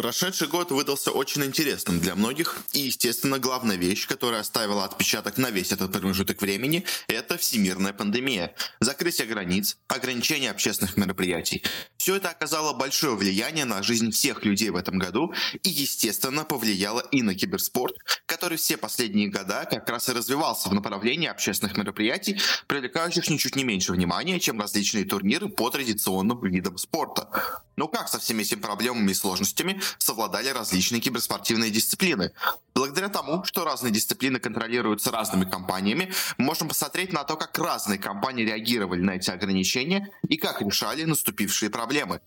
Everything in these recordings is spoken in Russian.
Прошедший год выдался очень интересным для многих, и, естественно, главная вещь, которая оставила отпечаток на весь этот промежуток времени, это всемирная пандемия. Закрытие границ, ограничение общественных мероприятий. Все это оказало большое влияние на жизнь всех людей в этом году и, естественно, повлияло и на киберспорт, который все последние года как раз и развивался в направлении общественных мероприятий, привлекающих ничуть не меньше внимания, чем различные турниры по традиционным видам спорта. Но как со всеми этими проблемами и сложностями совладали различные киберспортивные дисциплины. Благодаря тому, что разные дисциплины контролируются разными компаниями, можем посмотреть на то, как разные компании реагировали на эти ограничения и как решали наступившие проблемы.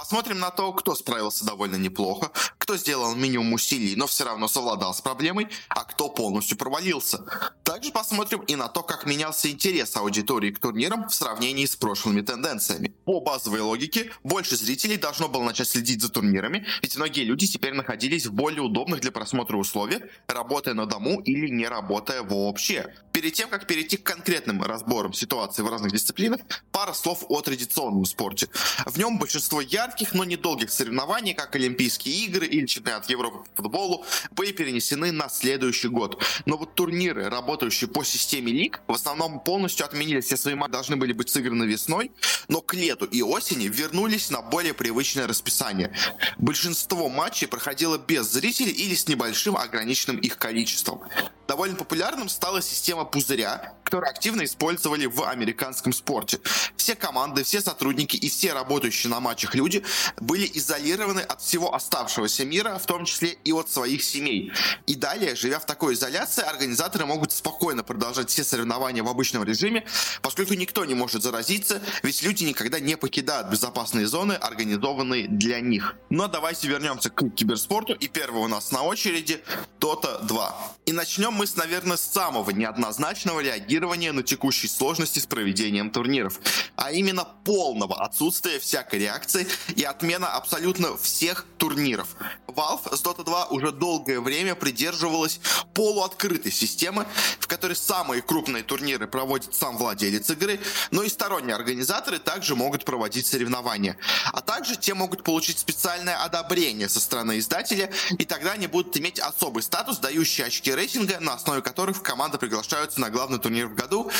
Посмотрим на то, кто справился довольно неплохо, кто сделал минимум усилий, но все равно совладал с проблемой, а кто полностью провалился. Также посмотрим и на то, как менялся интерес аудитории к турнирам в сравнении с прошлыми тенденциями. По базовой логике, больше зрителей должно было начать следить за турнирами, ведь многие люди теперь находились в более удобных для просмотра условиях, работая на дому или не работая вообще. Перед тем, как перейти к конкретным разборам ситуации в разных дисциплинах, пара слов о традиционном спорте. В нем большинство ярких, но недолгих соревнований, как Олимпийские игры или чемпионат Европы по футболу, были перенесены на следующий год. Но вот турниры, работающие по системе лиг, в основном полностью отменили все свои матчи, должны были быть сыграны весной, но к лету и осени вернулись на более привычное расписание. Большинство матчей проходило без зрителей или с небольшим ограниченным их количеством. Довольно популярным стала система пузыря, которую активно использовали в американском спорте. Все команды, все сотрудники и все работающие на матчах люди были изолированы от всего оставшегося мира, в том числе и от своих семей. И далее, живя в такой изоляции, организаторы могут спокойно продолжать все соревнования в обычном режиме, поскольку никто не может заразиться, ведь люди никогда не покидают безопасные зоны, организованные для них. Но давайте вернемся к киберспорту, и первый у нас на очереди Dota 2. И начнем мы, наверное, самого неоднозначного реагирования на текущие сложности с проведением турниров, а именно полного отсутствия всякой реакции и отмена абсолютно всех турниров. Valve с Dota 2 уже долгое время придерживалась полуоткрытой системы, в которой самые крупные турниры проводит сам владелец игры, но и сторонние организаторы также могут проводить соревнования. А также те могут получить специальное одобрение со стороны издателя, и тогда они будут иметь особый статус, дающий очки рейтинга, на основе которых команды приглашаются на главный турнир в году.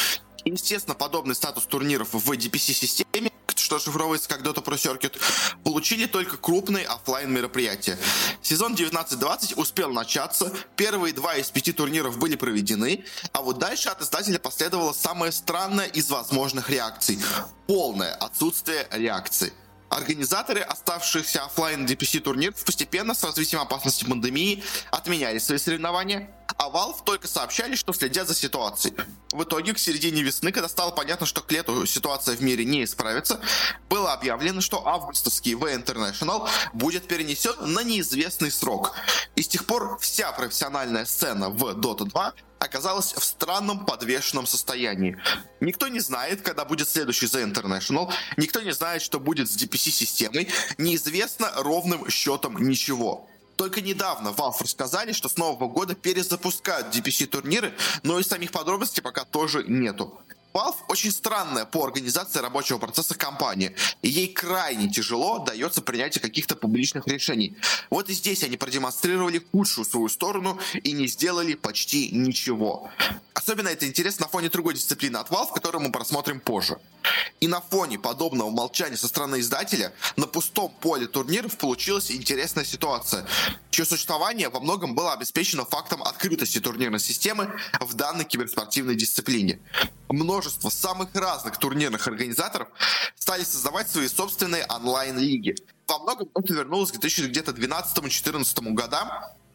Естественно, подобный статус турниров в DPC-системе что шифровывается как Dota Pro Circuit, получили только крупные офлайн мероприятия. Сезон 19-20 успел начаться, первые два из пяти турниров были проведены, а вот дальше от издателя последовало самое странное из возможных реакций – полное отсутствие реакции. Организаторы оставшихся офлайн DPC турниров постепенно с развитием опасности пандемии отменяли свои соревнования, а Valve только сообщали, что следят за ситуацией. В итоге, к середине весны, когда стало понятно, что к лету ситуация в мире не исправится, было объявлено, что августовский V International будет перенесен на неизвестный срок. И с тех пор вся профессиональная сцена в Dota 2 оказалась в странном подвешенном состоянии. Никто не знает, когда будет следующий The International, никто не знает, что будет с DPC-системой, неизвестно ровным счетом ничего. Только недавно Valve рассказали, что с нового года перезапускают DPC-турниры, но и самих подробностей пока тоже нету. Valve очень странная по организации рабочего процесса компания, и ей крайне тяжело дается принятие каких-то публичных решений. Вот и здесь они продемонстрировали худшую свою сторону и не сделали почти ничего. Особенно это интересно на фоне другой дисциплины от Valve, которую мы просмотрим позже. И на фоне подобного молчания со стороны издателя на пустом поле турниров получилась интересная ситуация, чье существование во многом было обеспечено фактом открытости турнирной системы в данной киберспортивной дисциплине. Множество самых разных турнирных организаторов стали создавать свои собственные онлайн-лиги. Во многом это вернулось к 2012-2014 годам,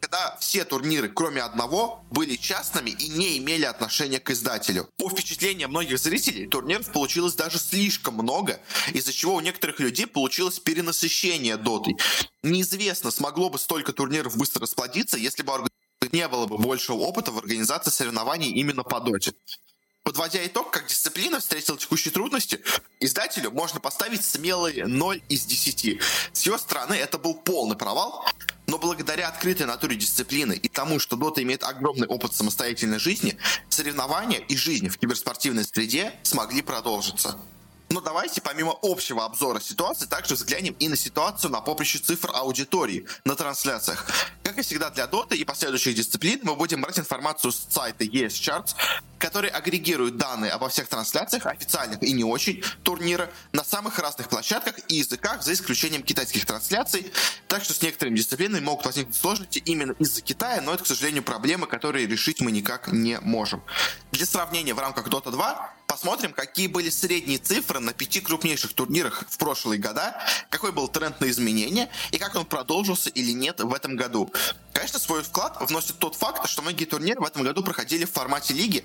когда все турниры, кроме одного, были частными и не имели отношения к издателю. По впечатлениям многих зрителей, турниров получилось даже слишком много, из-за чего у некоторых людей получилось перенасыщение дотой. Неизвестно, смогло бы столько турниров быстро расплодиться, если бы не было бы большего опыта в организации соревнований именно по доте. Подводя итог, как дисциплина встретила текущие трудности, издателю можно поставить смелый 0 из 10. С его стороны это был полный провал, но благодаря открытой натуре дисциплины и тому, что Дота имеет огромный опыт самостоятельной жизни, соревнования и жизнь в киберспортивной среде смогли продолжиться. Но давайте помимо общего обзора ситуации также взглянем и на ситуацию на поприще цифр аудитории на трансляциях. Как и всегда для Dota и последующих дисциплин, мы будем брать информацию с сайта ES Charts, который агрегирует данные обо всех трансляциях, официальных и не очень, турнира на самых разных площадках и языках, за исключением китайских трансляций. Так что с некоторыми дисциплинами могут возникнуть сложности именно из-за Китая, но это, к сожалению, проблемы, которые решить мы никак не можем. Для сравнения, в рамках Dota 2 посмотрим, какие были средние цифры на пяти крупнейших турнирах в прошлые года, какой был тренд на изменения и как он продолжился или нет в этом году. Конечно, свой вклад вносит тот факт, что многие турниры в этом году проходили в формате лиги,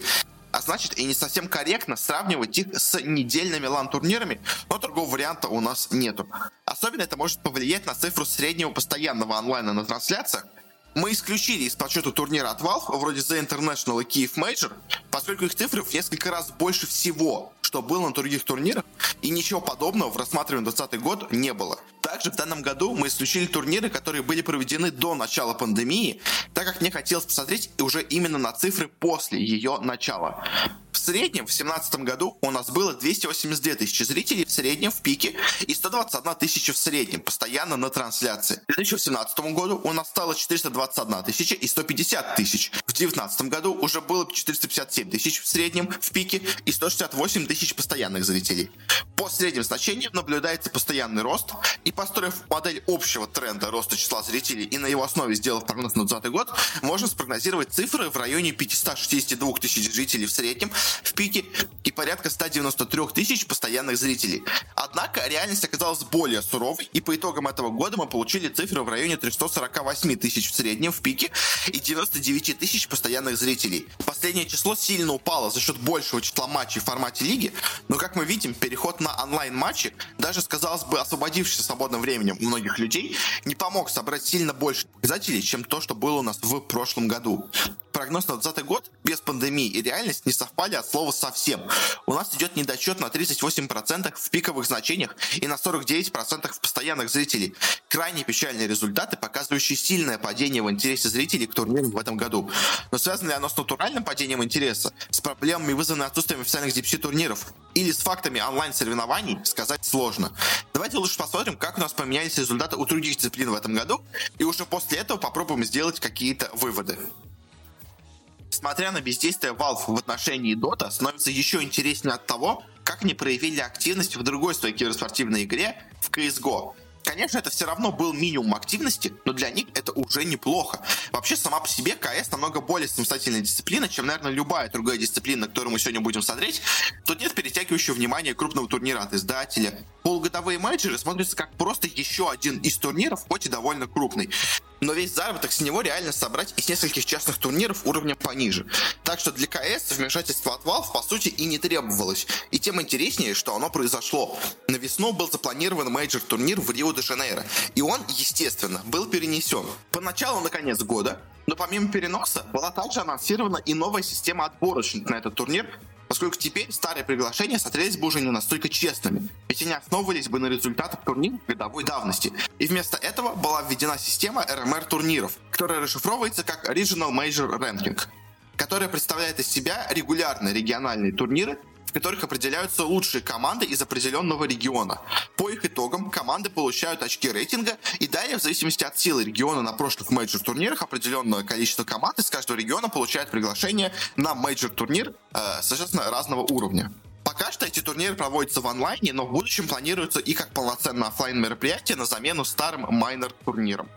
а значит и не совсем корректно сравнивать их с недельными лан-турнирами, но другого варианта у нас нету. Особенно это может повлиять на цифру среднего постоянного онлайна на трансляциях, мы исключили из подсчета турнира от Valve, вроде The International и Kiev Major, поскольку их цифры в несколько раз больше всего, что было на других турнирах, и ничего подобного в рассматриваемый 2020 год не было. Также в данном году мы исключили турниры, которые были проведены до начала пандемии, так как мне хотелось посмотреть уже именно на цифры после ее начала. В среднем в 2017 году у нас было 282 тысячи зрителей в среднем в пике и 121 тысяча в среднем постоянно на трансляции. В 2017 году у нас стало 421 тысяча и 150 тысяч. В 2019 году уже было 457 тысяч в среднем в пике и 168 тысяч постоянных зрителей. По средним значениям наблюдается постоянный рост и построив модель общего тренда роста числа зрителей и на его основе сделав прогноз на 2020 год, можно спрогнозировать цифры в районе 562 тысяч жителей в среднем в пике и порядка 193 тысяч постоянных зрителей. Однако реальность оказалась более суровой, и по итогам этого года мы получили цифры в районе 348 тысяч в среднем в пике и 99 тысяч постоянных зрителей. Последнее число сильно упало за счет большего числа матчей в формате лиги, но как мы видим, переход на онлайн-матчи, даже, казалось бы, освободившийся свободным временем у многих людей, не помог собрать сильно больше показателей, чем то, что было у нас в прошлом году прогноз на 2020 год без пандемии и реальность не совпали от слова совсем. У нас идет недочет на 38% в пиковых значениях и на 49% в постоянных зрителей. Крайне печальные результаты, показывающие сильное падение в интересе зрителей к турнирам в этом году. Но связано ли оно с натуральным падением интереса, с проблемами, вызванными отсутствием официальных DPC-турниров, или с фактами онлайн-соревнований, сказать сложно. Давайте лучше посмотрим, как у нас поменялись результаты у других дисциплин в этом году, и уже после этого попробуем сделать какие-то выводы. Несмотря на бездействие Valve в отношении Dota, становится еще интереснее от того, как они проявили активность в другой своей киберспортивной игре в CSGO. Конечно, это все равно был минимум активности, но для них это уже неплохо. Вообще, сама по себе КС намного более самостоятельная дисциплина, чем, наверное, любая другая дисциплина, которую мы сегодня будем смотреть. Тут нет перетягивающего внимания крупного турнира от издателя. Полугодовые мейджоры смотрятся как просто еще один из турниров, хоть и довольно крупный но весь заработок с него реально собрать из нескольких частных турниров уровня пониже. Так что для КС вмешательство от Valve по сути и не требовалось. И тем интереснее, что оно произошло. На весну был запланирован major турнир в Рио-де-Жанейро, и он, естественно, был перенесен. Поначалу на конец года, но помимо переноса была также анонсирована и новая система отборочных на этот турнир, поскольку теперь старые приглашения смотрелись бы уже не настолько честными, ведь они основывались бы на результатах турнира годовой давности. И вместо этого была введена система RMR турниров, которая расшифровывается как Regional Major Ranking, которая представляет из себя регулярные региональные турниры, в которых определяются лучшие команды из определенного региона. По их итогам команды получают очки рейтинга, и далее, в зависимости от силы региона на прошлых мейджор-турнирах, определенное количество команд из каждого региона получает приглашение на мейджор-турнир, э, соответственно, разного уровня. Пока что эти турниры проводятся в онлайне, но в будущем планируются и как полноценное офлайн мероприятие на замену старым minor турнирам.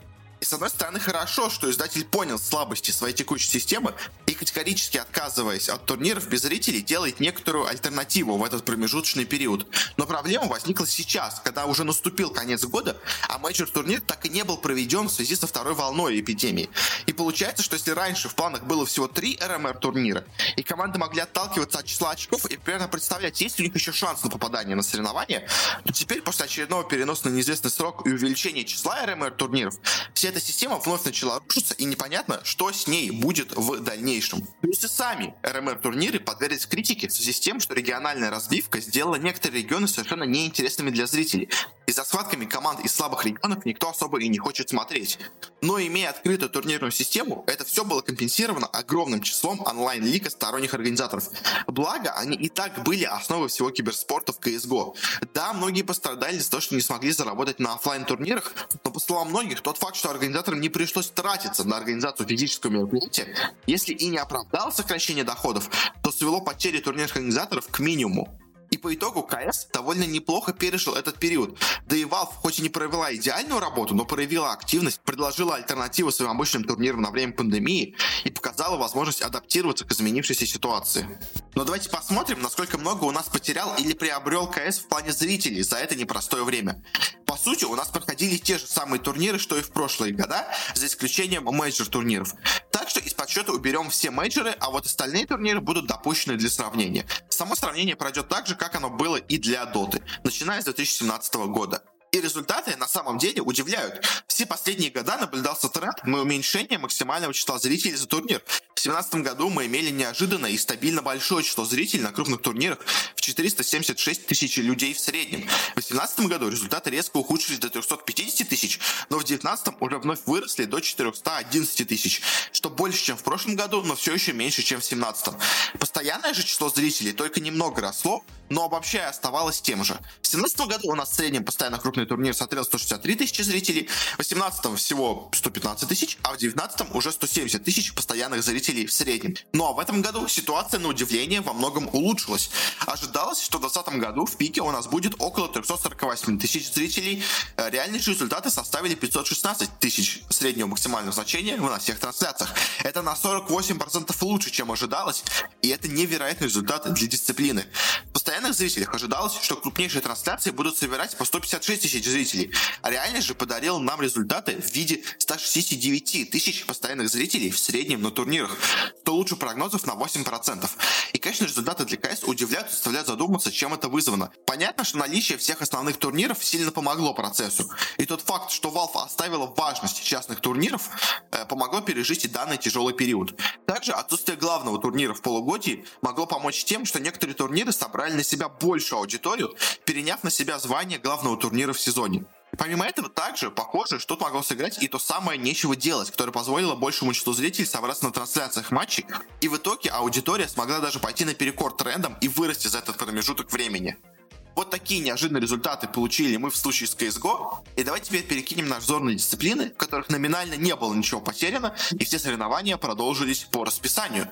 С одной стороны хорошо, что издатель понял слабости своей текущей системы и категорически отказываясь от турниров без зрителей делает некоторую альтернативу в этот промежуточный период. Но проблема возникла сейчас, когда уже наступил конец года, а major турнир так и не был проведен в связи со второй волной эпидемии. И получается, что если раньше в планах было всего три RMR турнира, и команды могли отталкиваться от числа очков и примерно представлять, есть ли у них еще шанс на попадание на соревнования, то теперь после очередного переноса на неизвестный срок и увеличения числа РМР турниров, все эта система вновь начала рушиться, и непонятно, что с ней будет в дальнейшем. Плюс и сами РМР-турниры подверглись критике в связи с тем, что региональная разбивка сделала некоторые регионы совершенно неинтересными для зрителей. И за схватками команд из слабых регионов никто особо и не хочет смотреть. Но имея открытую турнирную систему, это все было компенсировано огромным числом онлайн-лиг сторонних организаторов. Благо, они и так были основой всего киберспорта в CSGO. Да, многие пострадали за то, что не смогли заработать на офлайн турнирах но по словам многих, тот факт, что организаторам не пришлось тратиться на организацию физического мероприятия, если и не оправдал сокращение доходов, то свело потери турнирных организаторов к минимуму. И по итогу КС довольно неплохо пережил этот период. Да и Valve хоть и не провела идеальную работу, но проявила активность, предложила альтернативу своим обычным турнирам на время пандемии и показала возможность адаптироваться к изменившейся ситуации. Но давайте посмотрим, насколько много у нас потерял или приобрел КС в плане зрителей за это непростое время. По сути, у нас проходили те же самые турниры, что и в прошлые года, за исключением major турниров. Так что подсчета уберем все мейджоры, а вот остальные турниры будут допущены для сравнения. Само сравнение пройдет так же, как оно было и для Доты, начиная с 2017 года. И результаты на самом деле удивляют. Все последние года наблюдался тренд на уменьшение максимального числа зрителей за турнир. В 2017 году мы имели неожиданно и стабильно большое число зрителей на крупных турнирах в 476 тысяч людей в среднем. В 2018 году результаты резко ухудшились до 350 тысяч, но в 2019 уже вновь выросли до 411 тысяч, что больше, чем в прошлом году, но все еще меньше, чем в 2017. Постоянное же число зрителей только немного росло, но обобщая оставалось тем же. В 2017 году у нас в среднем постоянно крупный крупный турнир смотрел 163 тысячи зрителей, в 18 всего 115 тысяч, а в 19 уже 170 тысяч постоянных зрителей в среднем. Ну а в этом году ситуация, на удивление, во многом улучшилась. Ожидалось, что в 2020 году в пике у нас будет около 348 тысяч зрителей. Э, реальные же результаты составили 516 тысяч среднего максимального значения на всех трансляциях. Это на 48% лучше, чем ожидалось, и это невероятный результат для дисциплины. В постоянных зрителях ожидалось, что крупнейшие трансляции будут собирать по 156 тысяч тысяч зрителей. А реальность же подарил нам результаты в виде 169 тысяч постоянных зрителей в среднем на турнирах, что лучше прогнозов на 8%. И, конечно, результаты для КС удивляют и заставляют задуматься, чем это вызвано. Понятно, что наличие всех основных турниров сильно помогло процессу. И тот факт, что Valve оставила важность частных турниров, э, помогло пережить и данный тяжелый период. Также отсутствие главного турнира в полугодии могло помочь тем, что некоторые турниры собрали на себя большую аудиторию, переняв на себя звание главного турнира в сезоне. Помимо этого, также, похоже, что могло сыграть и то самое нечего делать, которое позволило большему числу зрителей собраться на трансляциях матчей, и в итоге аудитория смогла даже пойти наперекор трендам и вырасти за этот промежуток времени. Вот такие неожиданные результаты получили мы в случае с CSGO. И давайте теперь перекинем наш взор на дисциплины, в которых номинально не было ничего потеряно, и все соревнования продолжились по расписанию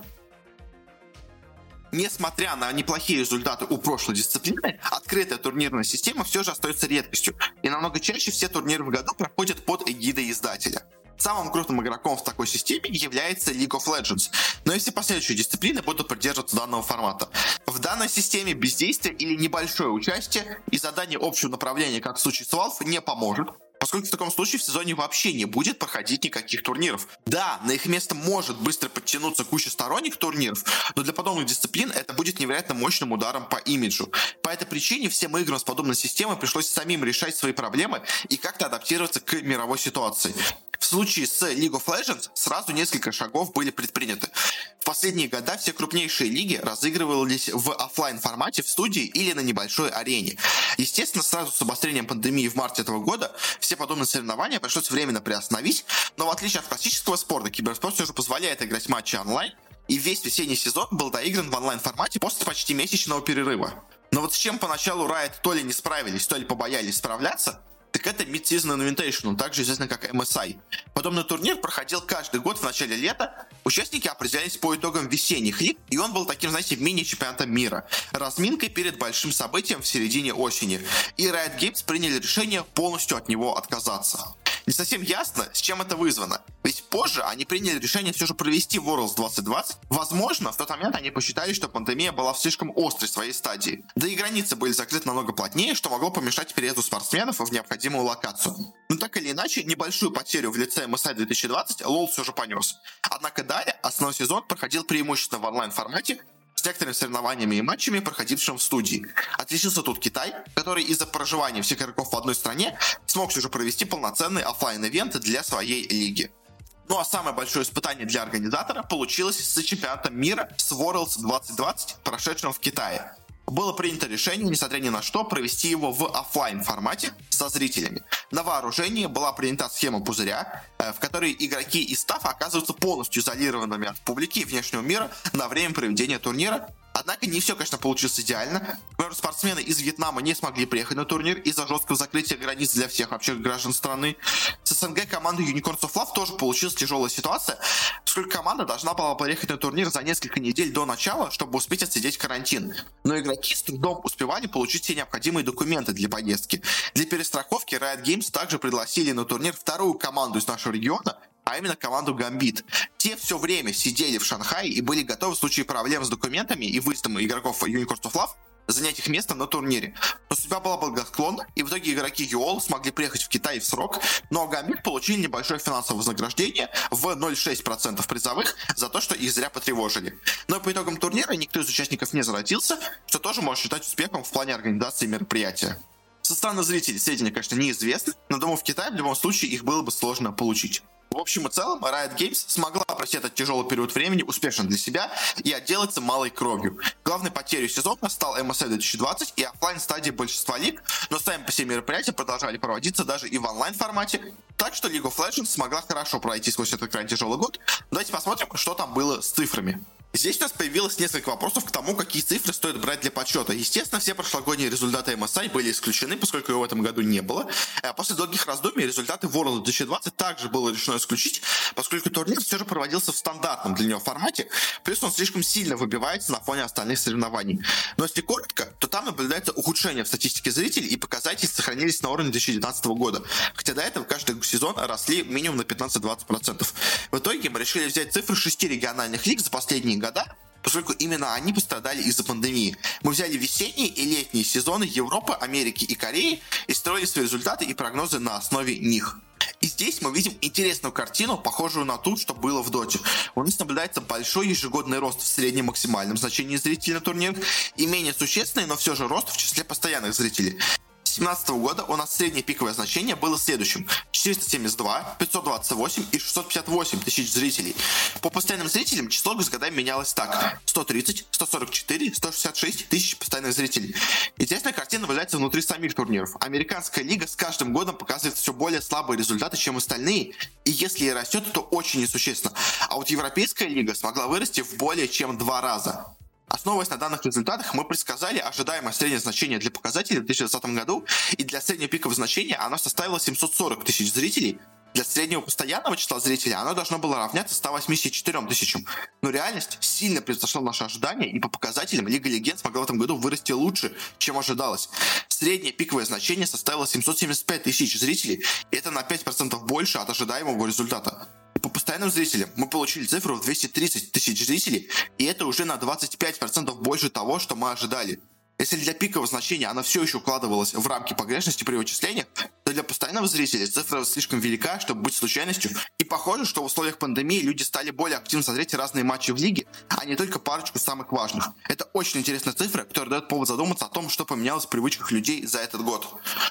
несмотря на неплохие результаты у прошлой дисциплины, открытая турнирная система все же остается редкостью, и намного чаще все турниры в году проходят под эгидой издателя. Самым крупным игроком в такой системе является League of Legends, но и все последующие дисциплины будут придерживаться данного формата. В данной системе бездействие или небольшое участие и задание общего направления, как в случае с Valve, не поможет, поскольку в таком случае в сезоне вообще не будет проходить никаких турниров. Да, на их место может быстро подтянуться куча сторонних турниров, но для подобных дисциплин это будет невероятно мощным ударом по имиджу. По этой причине всем играм с подобной системой пришлось самим решать свои проблемы и как-то адаптироваться к мировой ситуации. В случае с League of Legends сразу несколько шагов были предприняты. В последние года все крупнейшие лиги разыгрывались в офлайн формате в студии или на небольшой арене. Естественно, сразу с обострением пандемии в марте этого года все подобные соревнования пришлось временно приостановить, но в отличие от классического спорта, киберспорт все же позволяет играть матчи онлайн, и весь весенний сезон был доигран в онлайн-формате после почти месячного перерыва. Но вот с чем поначалу Riot то ли не справились, то ли побоялись справляться, так это Mid-Season Invitational, также известно как MSI. Подобный турнир проходил каждый год в начале лета. Участники определялись по итогам весенних лиг, и он был таким, знаете, мини-чемпионатом мира. Разминкой перед большим событием в середине осени. И Riot Games приняли решение полностью от него отказаться. Не совсем ясно, с чем это вызвано. Ведь позже они приняли решение все же провести Worlds 2020. Возможно, в тот момент они посчитали, что пандемия была в слишком острой своей стадии. Да и границы были закрыты намного плотнее, что могло помешать переезду спортсменов в необходимую локацию. Но так или иначе, небольшую потерю в лице MSI 2020 LoL все же понес. Однако далее основной сезон проходил преимущественно в онлайн-формате, с некоторыми соревнованиями и матчами, проходившим в студии. Отличился тут Китай, который из-за проживания всех игроков в одной стране смог все же провести полноценный офлайн ивент для своей лиги. Ну а самое большое испытание для организатора получилось с чемпионатом мира с Worlds 2020, прошедшим в Китае. Было принято решение, несмотря ни на что, провести его в офлайн формате со зрителями. На вооружении была принята схема пузыря, э, в которой игроки и став оказываются полностью изолированными от публики и внешнего мира на время проведения турнира, Однако не все, конечно, получилось идеально. Спортсмены из Вьетнама не смогли приехать на турнир из-за жесткого закрытия границ для всех вообще граждан страны. С СНГ командой Unicorns of Love тоже получилась тяжелая ситуация, поскольку команда должна была приехать на турнир за несколько недель до начала, чтобы успеть отсидеть карантин. Но игроки с трудом успевали получить все необходимые документы для поездки. Для перестраховки Riot Games также пригласили на турнир вторую команду из нашего региона, а именно команду Гамбит. Те все время сидели в Шанхае и были готовы в случае проблем с документами и выездом игроков Unicorns of Love занять их место на турнире. Но судьба была благосклонна, и в итоге игроки ЮОЛ смогли приехать в Китай в срок, но Гамбит получили небольшое финансовое вознаграждение в 0,6% призовых за то, что их зря потревожили. Но по итогам турнира никто из участников не заразился, что тоже можно считать успехом в плане организации мероприятия. Со стороны зрителей сведения, конечно, неизвестны, но думаю, в Китае в любом случае их было бы сложно получить. В общем и целом, Riot Games смогла пройти этот тяжелый период времени успешно для себя и отделаться малой кровью. Главной потерей сезона стал MSI 2020 и офлайн стадии большинства лиг, но сами по себе мероприятия продолжали проводиться даже и в онлайн формате. Так что League of Legends смогла хорошо пройти сквозь этот крайне тяжелый год. Давайте посмотрим, что там было с цифрами. Здесь у нас появилось несколько вопросов к тому, какие цифры стоит брать для подсчета. Естественно, все прошлогодние результаты MSI были исключены, поскольку его в этом году не было. А после долгих раздумий результаты World 2020 также было решено исключить, поскольку турнир все же проводился в стандартном для него формате, плюс он слишком сильно выбивается на фоне остальных соревнований. Но если коротко, то там наблюдается ухудшение в статистике зрителей и показатели сохранились на уровне 2019 года, хотя до этого каждый сезон росли минимум на 15-20%. В итоге мы решили взять цифры шести региональных лиг за последние года, поскольку именно они пострадали из-за пандемии. Мы взяли весенние и летние сезоны Европы, Америки и Кореи и строили свои результаты и прогнозы на основе них. И здесь мы видим интересную картину, похожую на ту, что было в Доте. У нас наблюдается большой ежегодный рост в среднем максимальном значении зрителей на турнирах и менее существенный, но все же рост в числе постоянных зрителей. 2017 года у нас среднее пиковое значение было следующим. 472, 528 и 658 тысяч зрителей. По постоянным зрителям число с годами менялось так. 130, 144, 166 тысяч постоянных зрителей. Интересная картина наблюдается внутри самих турниров. Американская лига с каждым годом показывает все более слабые результаты, чем остальные. И если и растет, то очень несущественно. А вот Европейская лига смогла вырасти в более чем два раза. Основываясь на данных результатах, мы предсказали ожидаемое среднее значение для показателей в 2020 году, и для среднего пикового значения оно составило 740 тысяч зрителей, для среднего постоянного числа зрителей оно должно было равняться 184 тысячам. Но реальность сильно превзошла наши ожидания, и по показателям Лига Легенд смогла в этом году вырасти лучше, чем ожидалось. Среднее пиковое значение составило 775 тысяч зрителей, и это на 5% больше от ожидаемого результата. По постоянным зрителям мы получили цифру в 230 тысяч зрителей, и это уже на 25% больше того, что мы ожидали. Если для пикового значения она все еще укладывалась в рамки погрешности при вычислениях, то для постоянного зрителя цифра слишком велика, чтобы быть случайностью. И похоже, что в условиях пандемии люди стали более активно смотреть разные матчи в лиге, а не только парочку самых важных. Это очень интересная цифра, которая дает повод задуматься о том, что поменялось в привычках людей за этот год.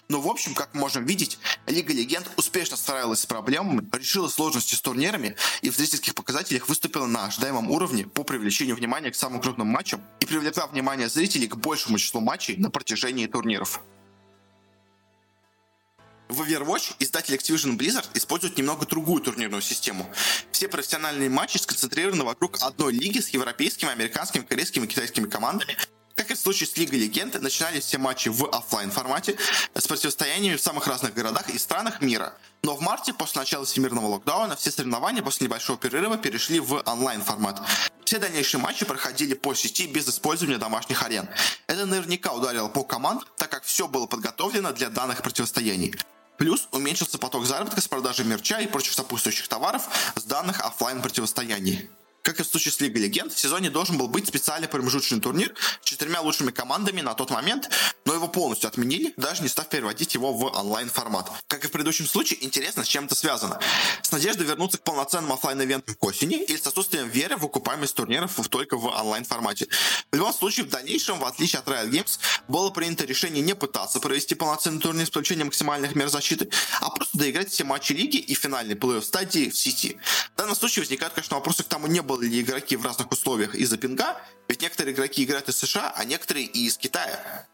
Но в общем, как мы можем видеть, Лига Легенд успешно справилась с проблемами, решила сложности с турнирами и в зрительских показателях выступила на ожидаемом уровне по привлечению внимания к самым крупным матчам и привлекла внимание зрителей к большему числу матчей на протяжении турниров. В Overwatch издатель Activision Blizzard использует немного другую турнирную систему. Все профессиональные матчи сконцентрированы вокруг одной лиги с европейскими, американскими, корейскими и китайскими командами, как и в случае с Лигой Легенд, начинались все матчи в офлайн формате с противостояниями в самых разных городах и странах мира. Но в марте, после начала всемирного локдауна, все соревнования после небольшого перерыва перешли в онлайн формат. Все дальнейшие матчи проходили по сети без использования домашних арен. Это наверняка ударило по команд, так как все было подготовлено для данных противостояний. Плюс уменьшился поток заработка с продажи мерча и прочих сопутствующих товаров с данных офлайн противостояний. Как и в случае с Лигой Легенд, в сезоне должен был быть специальный промежуточный турнир с четырьмя лучшими командами на тот момент, но его полностью отменили, даже не став переводить его в онлайн формат. Как и в предыдущем случае, интересно, с чем это связано. С надеждой вернуться к полноценным офлайн ивентам к осени или с отсутствием веры в окупаемость турниров только в онлайн формате. В любом случае, в дальнейшем, в отличие от Riot Games, было принято решение не пытаться провести полноценный турнир с включением максимальных мер защиты, а просто доиграть все матчи лиги и финальный плей-офф стадии в сети. В данном случае возникают, конечно, вопросы к тому, не работали ли игроки в разных условиях из-за пинга, ведь некоторые игроки играют из США, а некоторые и из Китая.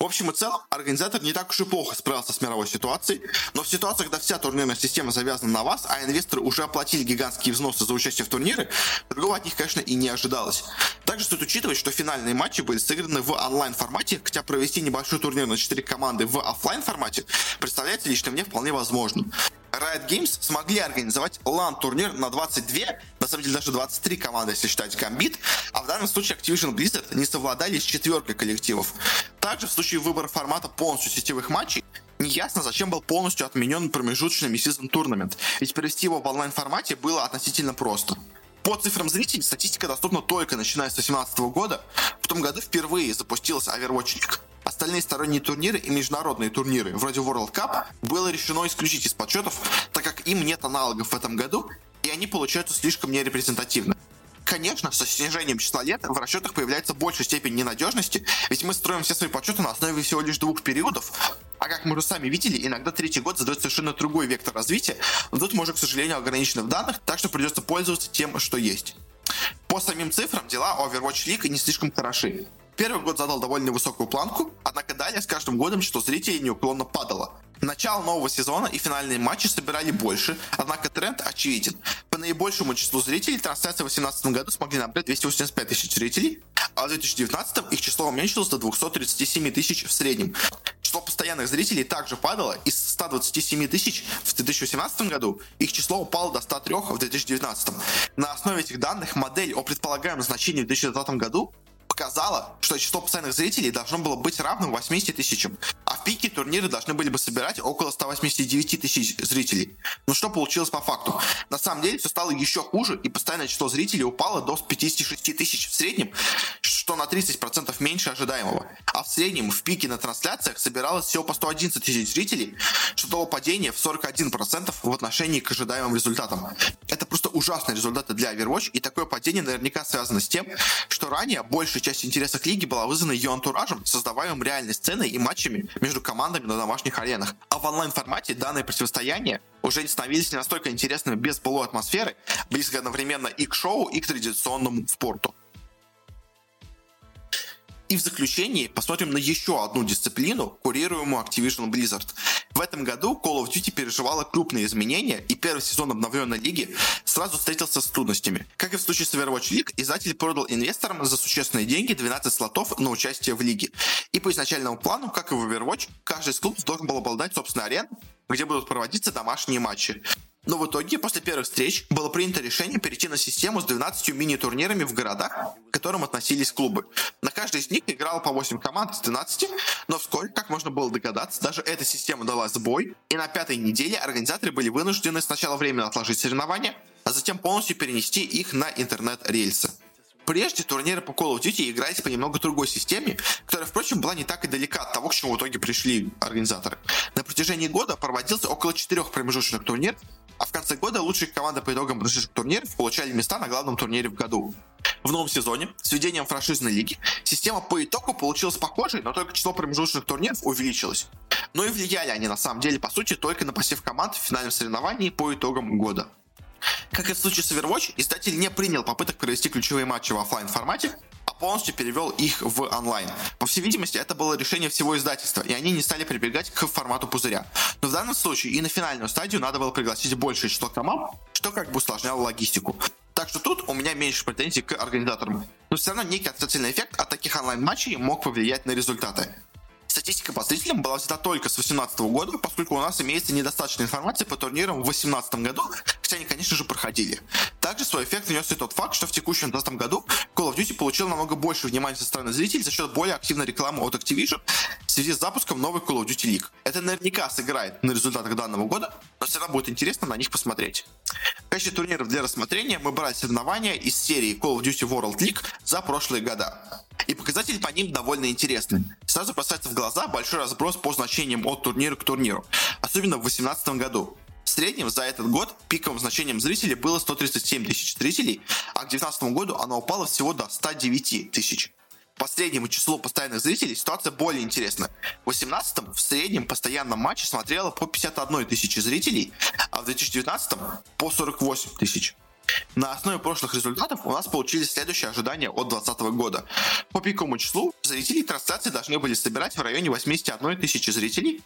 В общем и целом, организатор не так уж и плохо справился с мировой ситуацией, но в ситуации, когда вся турнирная система завязана на вас, а инвесторы уже оплатили гигантские взносы за участие в турнире, другого от них, конечно, и не ожидалось. Также стоит учитывать, что финальные матчи были сыграны в онлайн-формате, хотя провести небольшой турнир на 4 команды в офлайн формате представляется лично мне вполне возможным. Riot Games смогли организовать LAN-турнир на 22, на самом деле даже 23 команды, если считать Gambit, а в данном случае Activision Blizzard не совладали с четверкой коллективов. Также в случае выбора формата полностью сетевых матчей, неясно, зачем был полностью отменен промежуточный миссизон турнамент, ведь провести его в онлайн-формате было относительно просто. По цифрам зрителей, статистика доступна только начиная с 2018 года. В том году впервые запустился Overwatch League. Остальные сторонние турниры и международные турниры, вроде World Cup, было решено исключить из подсчетов, так как им нет аналогов в этом году, и они получаются слишком нерепрезентативны. Конечно, со снижением числа лет в расчетах появляется большая степень ненадежности, ведь мы строим все свои подсчеты на основе всего лишь двух периодов, а как мы уже сами видели, иногда третий год задает совершенно другой вектор развития, но тут мы уже, к сожалению, ограничены в данных, так что придется пользоваться тем, что есть. По самим цифрам дела Overwatch League не слишком хороши. Первый год задал довольно высокую планку, однако далее с каждым годом число зрителей неуклонно падало. Начало нового сезона и финальные матчи собирали больше, однако тренд очевиден. По наибольшему числу зрителей трансляции в 2018 году смогли набрать 285 тысяч зрителей, а в 2019 их число уменьшилось до 237 тысяч в среднем. Число постоянных зрителей также падало. Из 127 тысяч в 2018 году их число упало до 103 в 2019. На основе этих данных модель о предполагаемом значении в 2020 году показала, что число постоянных зрителей должно было быть равным 80 тысячам, а в пике турниры должны были бы собирать около 189 тысяч зрителей. Но что получилось по факту? На самом деле все стало еще хуже, и постоянное число зрителей упало до 56 тысяч в среднем, что на 30% меньше ожидаемого. А в среднем в пике на трансляциях собиралось всего по 111 тысяч зрителей, что дало падение в 41% в отношении к ожидаемым результатам. Это просто ужасные результаты для Overwatch, и такое падение наверняка связано с тем, что ранее большая часть к лиге была вызвана ее антуражем, создаваемым реальной сценой и матчами между командами на домашних аренах. А в онлайн-формате данное противостояние уже становились не настолько интересными без былой атмосферы, близко одновременно и к шоу, и к традиционному спорту. И в заключении посмотрим на еще одну дисциплину, курируемую Activision Blizzard. В этом году Call of Duty переживала крупные изменения, и первый сезон обновленной лиги сразу встретился с трудностями. Как и в случае с Overwatch League, издатель продал инвесторам за существенные деньги 12 слотов на участие в лиге. И по изначальному плану, как и в Overwatch, каждый из клубов должен был обладать собственной ареной, где будут проводиться домашние матчи. Но в итоге, после первых встреч, было принято решение перейти на систему с 12 мини-турнирами в городах, к которым относились клубы. На каждой из них играло по 8 команд из 12, но вскоре, как можно было догадаться, даже эта система дала сбой, и на пятой неделе организаторы были вынуждены сначала временно отложить соревнования, а затем полностью перенести их на интернет-рельсы. Прежде турниры по Call of Duty игрались по немного другой системе, которая, впрочем, была не так и далека от того, к чему в итоге пришли организаторы. На протяжении года проводился около четырех промежуточных турниров, а в конце года лучшие команды по итогам прошедших турниров получали места на главном турнире в году. В новом сезоне с введением франшизной лиги система по итогу получилась похожей, но только число промежуточных турниров увеличилось. Но и влияли они на самом деле, по сути, только на посев команд в финальном соревновании по итогам года. Как и в случае с Overwatch, издатель не принял попыток провести ключевые матчи в офлайн формате, полностью перевел их в онлайн. По всей видимости, это было решение всего издательства, и они не стали прибегать к формату пузыря. Но в данном случае и на финальную стадию надо было пригласить большее число команд, что как бы усложняло логистику. Так что тут у меня меньше претензий к организаторам. Но все равно некий отрицательный эффект от таких онлайн-матчей мог повлиять на результаты. Статистика по зрителям была взята только с 2018 года, поскольку у нас имеется недостаточно информации по турнирам в 2018 году, хотя они, конечно же, проходили. Также свой эффект внес и тот факт, что в текущем 2020 году Call of Duty получил намного больше внимания со стороны зрителей за счет более активной рекламы от Activision в связи с запуском новой Call of Duty League. Это наверняка сыграет на результатах данного года, но все равно будет интересно на них посмотреть. Качестве турниров для рассмотрения мы брали соревнования из серии Call of Duty World League за прошлые года. И показатели по ним довольно интересны. Сразу бросается в глаза большой разброс по значениям от турнира к турниру, особенно в 2018 году. В среднем за этот год пиковым значением зрителей было 137 тысяч зрителей, а к 2019 году оно упало всего до 109 тысяч. По среднему числу постоянных зрителей ситуация более интересна. В 2018 в среднем постоянном матче смотрело по 51 тысячи зрителей, а в 2019 по 48 тысяч. На основе прошлых результатов у нас получились следующие ожидания от 2020 года. По пиковому числу зрителей трансляции должны были собирать в районе 81 тысячи зрителей,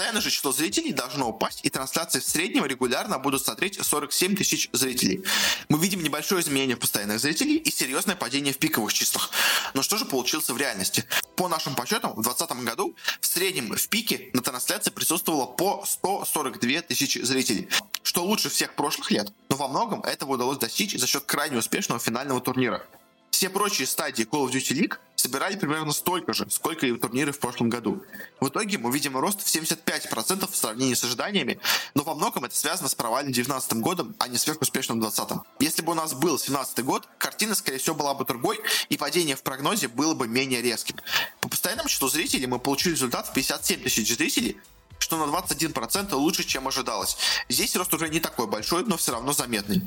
Постоянное же число зрителей должно упасть, и трансляции в среднем регулярно будут смотреть 47 тысяч зрителей. Мы видим небольшое изменение в постоянных зрителей и серьезное падение в пиковых числах. Но что же получилось в реальности? По нашим подсчетам, в 2020 году в среднем в пике на трансляции присутствовало по 142 тысячи зрителей, что лучше всех прошлых лет. Но во многом этого удалось достичь за счет крайне успешного финального турнира. Все прочие стадии Call of Duty League собирали примерно столько же, сколько и турниры в прошлом году. В итоге мы видим рост в 75% в сравнении с ожиданиями, но во многом это связано с провальным 2019 годом, а не сверхуспешным 2020. Если бы у нас был 2017 год, картина, скорее всего, была бы другой, и падение в прогнозе было бы менее резким. По постоянному числу зрителей мы получили результат в 57 тысяч зрителей, что на 21% лучше, чем ожидалось. Здесь рост уже не такой большой, но все равно заметный.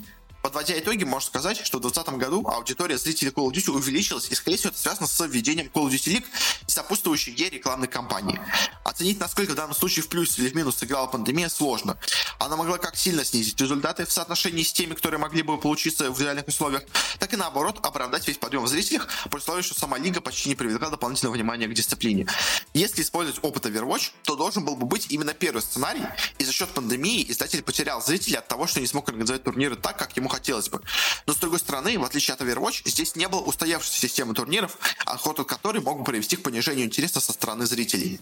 Подводя итоги, можно сказать, что в 2020 году аудитория зрителей Call of Duty увеличилась, и, скорее всего, это связано с введением Call of Duty League и сопутствующей ей рекламной кампании. Оценить, насколько в данном случае в плюс или в минус сыграла пандемия, сложно. Она могла как сильно снизить результаты в соотношении с теми, которые могли бы получиться в реальных условиях, так и наоборот оправдать весь подъем в зрителях, при условии, что сама лига почти не привлекла дополнительного внимания к дисциплине. Если использовать опыт Overwatch, то должен был бы быть именно первый сценарий, и за счет пандемии издатель потерял зрителей от того, что не смог организовать турниры так, как ему хотелось бы. Но с другой стороны, в отличие от Overwatch, здесь не было устоявшейся системы турниров, отход от которой мог бы привести к понижению интереса со стороны зрителей.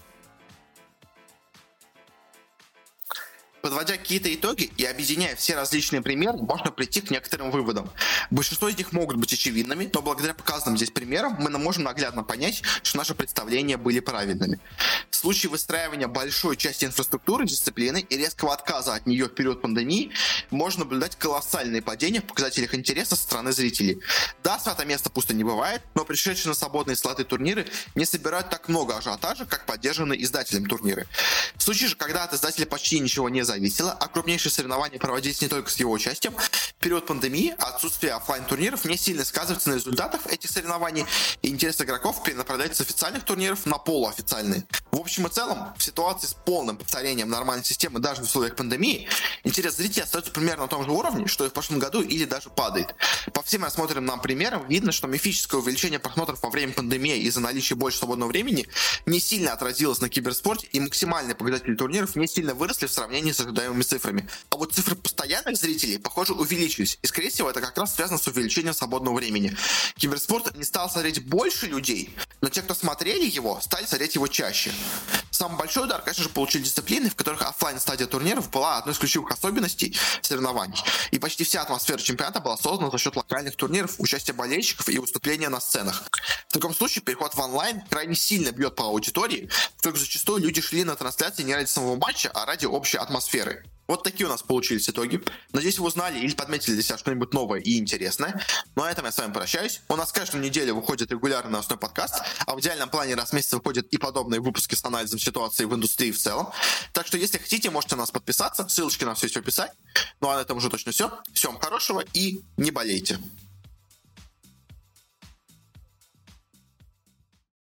Подводя какие-то итоги и объединяя все различные примеры, можно прийти к некоторым выводам. Большинство из них могут быть очевидными, но благодаря показанным здесь примерам мы можем наглядно понять, что наши представления были правильными. В случае выстраивания большой части инфраструктуры дисциплины и резкого отказа от нее в период пандемии можно наблюдать колоссальные падения в показателях интереса со стороны зрителей. Да, свято место пусто не бывает, но пришедшие на свободные слоты турниры не собирают так много ажиотажа, как поддержанные издателем турниры. В случае же, когда от издателя почти ничего не зависело, а крупнейшие соревнования проводились не только с его участием, в период пандемии отсутствие офлайн турниров не сильно сказывается на результатах этих соревнований, и интерес игроков перенаправляется с официальных турниров на полуофициальные. В общем и целом, в ситуации с полным повторением нормальной системы даже в условиях пандемии, интерес зрителей остается примерно на том же уровне, что и в прошлом году, или даже падает. По всем рассмотренным нам примерам видно, что мифическое увеличение просмотров во время пандемии из-за наличия больше свободного времени не сильно отразилось на киберспорте, и максимальные показатели турниров не сильно выросли в сравнении с ожидаемыми цифрами. А вот цифры постоянных зрителей, похоже, увеличились. И, скорее всего, это как раз связано с увеличением свободного времени. Киберспорт не стал смотреть больше людей, но те, кто смотрели его, стали смотреть его чаще. Самый большой удар, конечно же, получили дисциплины, в которых офлайн стадия турниров была одной из ключевых особенностей соревнований. И почти вся атмосфера чемпионата была создана за счет локальных турниров, участия болельщиков и выступления на сценах. В таком случае переход в онлайн крайне сильно бьет по аудитории, так зачастую люди шли на трансляции не ради самого матча, а ради общей атмосферы. Вот такие у нас получились итоги. Надеюсь, вы узнали или подметили для себя что-нибудь новое и интересное. Ну а этом я с вами прощаюсь. У нас каждую неделю выходит регулярный новостной подкаст, а в идеальном плане раз в месяц выходят и подобные выпуски с анализом ситуации в индустрии в целом. Так что, если хотите, можете на нас подписаться. Ссылочки на все есть в описании. Ну а на этом уже точно все. Всем хорошего и не болейте.